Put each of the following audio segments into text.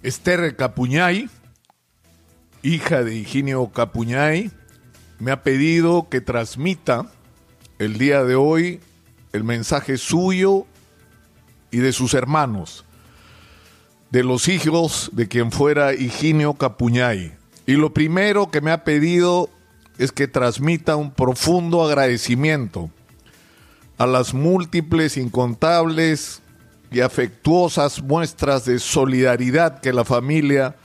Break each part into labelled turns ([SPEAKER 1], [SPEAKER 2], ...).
[SPEAKER 1] Esther Capuñay, hija de Higinio Capuñay, me ha pedido que transmita el día de hoy el mensaje suyo y de sus hermanos, de los hijos de quien fuera Higinio Capuñay. Y lo primero que me ha pedido es que transmita un profundo agradecimiento a las múltiples, incontables y afectuosas muestras de solidaridad que la familia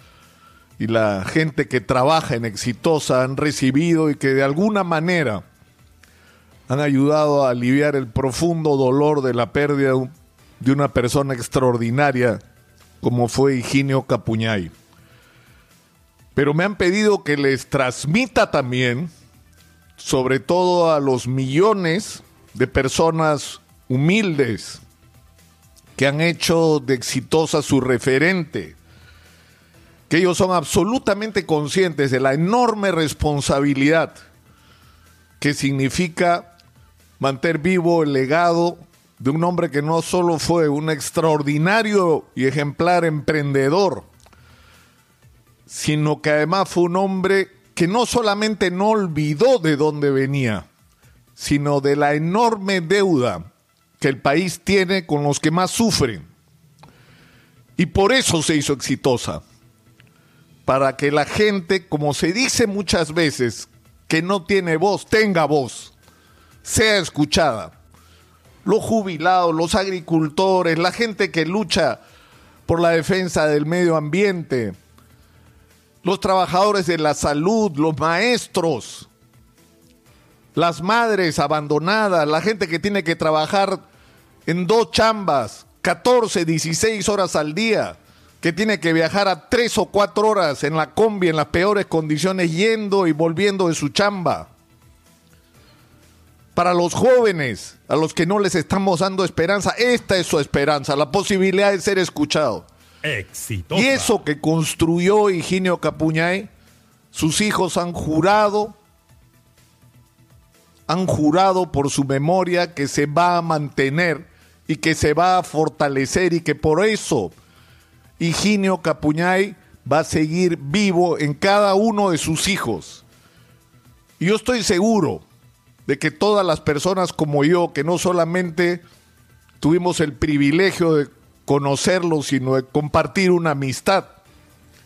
[SPEAKER 1] y la gente que trabaja en Exitosa han recibido y que de alguna manera han ayudado a aliviar el profundo dolor de la pérdida de una persona extraordinaria como fue Higinio Capuñay. Pero me han pedido que les transmita también, sobre todo a los millones de personas humildes, que han hecho de exitosa su referente, que ellos son absolutamente conscientes de la enorme responsabilidad que significa mantener vivo el legado de un hombre que no solo fue un extraordinario y ejemplar emprendedor, sino que además fue un hombre que no solamente no olvidó de dónde venía, sino de la enorme deuda que el país tiene con los que más sufren. Y por eso se hizo exitosa. Para que la gente, como se dice muchas veces, que no tiene voz, tenga voz, sea escuchada. Los jubilados, los agricultores, la gente que lucha por la defensa del medio ambiente, los trabajadores de la salud, los maestros, las madres abandonadas, la gente que tiene que trabajar en dos chambas, 14, 16 horas al día, que tiene que viajar a tres o cuatro horas en la combi en las peores condiciones yendo y volviendo de su chamba. Para los jóvenes, a los que no les estamos dando esperanza, esta es su esperanza, la posibilidad de ser escuchado.
[SPEAKER 2] Exitosa.
[SPEAKER 1] Y eso que construyó Higinio Capuñay, sus hijos han jurado, han jurado por su memoria que se va a mantener y que se va a fortalecer y que por eso Higinio Capuñay va a seguir vivo en cada uno de sus hijos. Y yo estoy seguro de que todas las personas como yo, que no solamente tuvimos el privilegio de conocerlo, sino de compartir una amistad,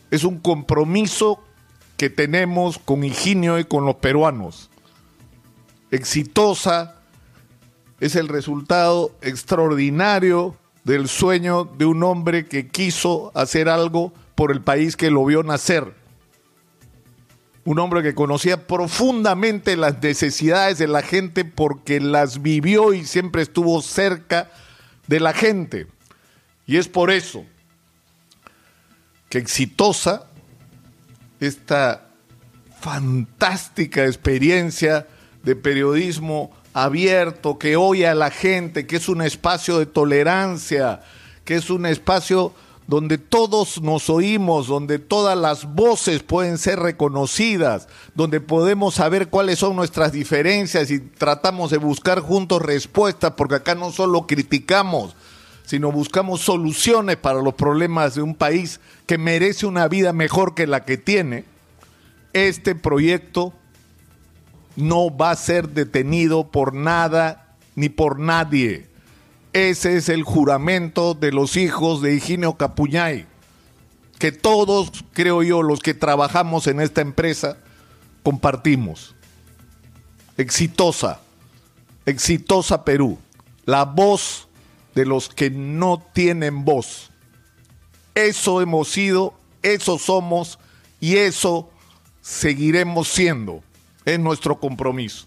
[SPEAKER 1] es un compromiso que tenemos con Higinio y con los peruanos. Exitosa, es el resultado extraordinario del sueño de un hombre que quiso hacer algo por el país que lo vio nacer. Un hombre que conocía profundamente las necesidades de la gente porque las vivió y siempre estuvo cerca de la gente. Y es por eso que exitosa esta fantástica experiencia de periodismo abierto, que oye a la gente, que es un espacio de tolerancia, que es un espacio donde todos nos oímos, donde todas las voces pueden ser reconocidas, donde podemos saber cuáles son nuestras diferencias y tratamos de buscar juntos respuestas, porque acá no solo criticamos, sino buscamos soluciones para los problemas de un país que merece una vida mejor que la que tiene. Este proyecto no va a ser detenido por nada ni por nadie. Ese es el juramento de los hijos de Higinio Capuñay, que todos, creo yo, los que trabajamos en esta empresa, compartimos. Exitosa, exitosa Perú, la voz de los que no tienen voz. Eso hemos sido, eso somos y eso seguiremos siendo es nuestro compromiso.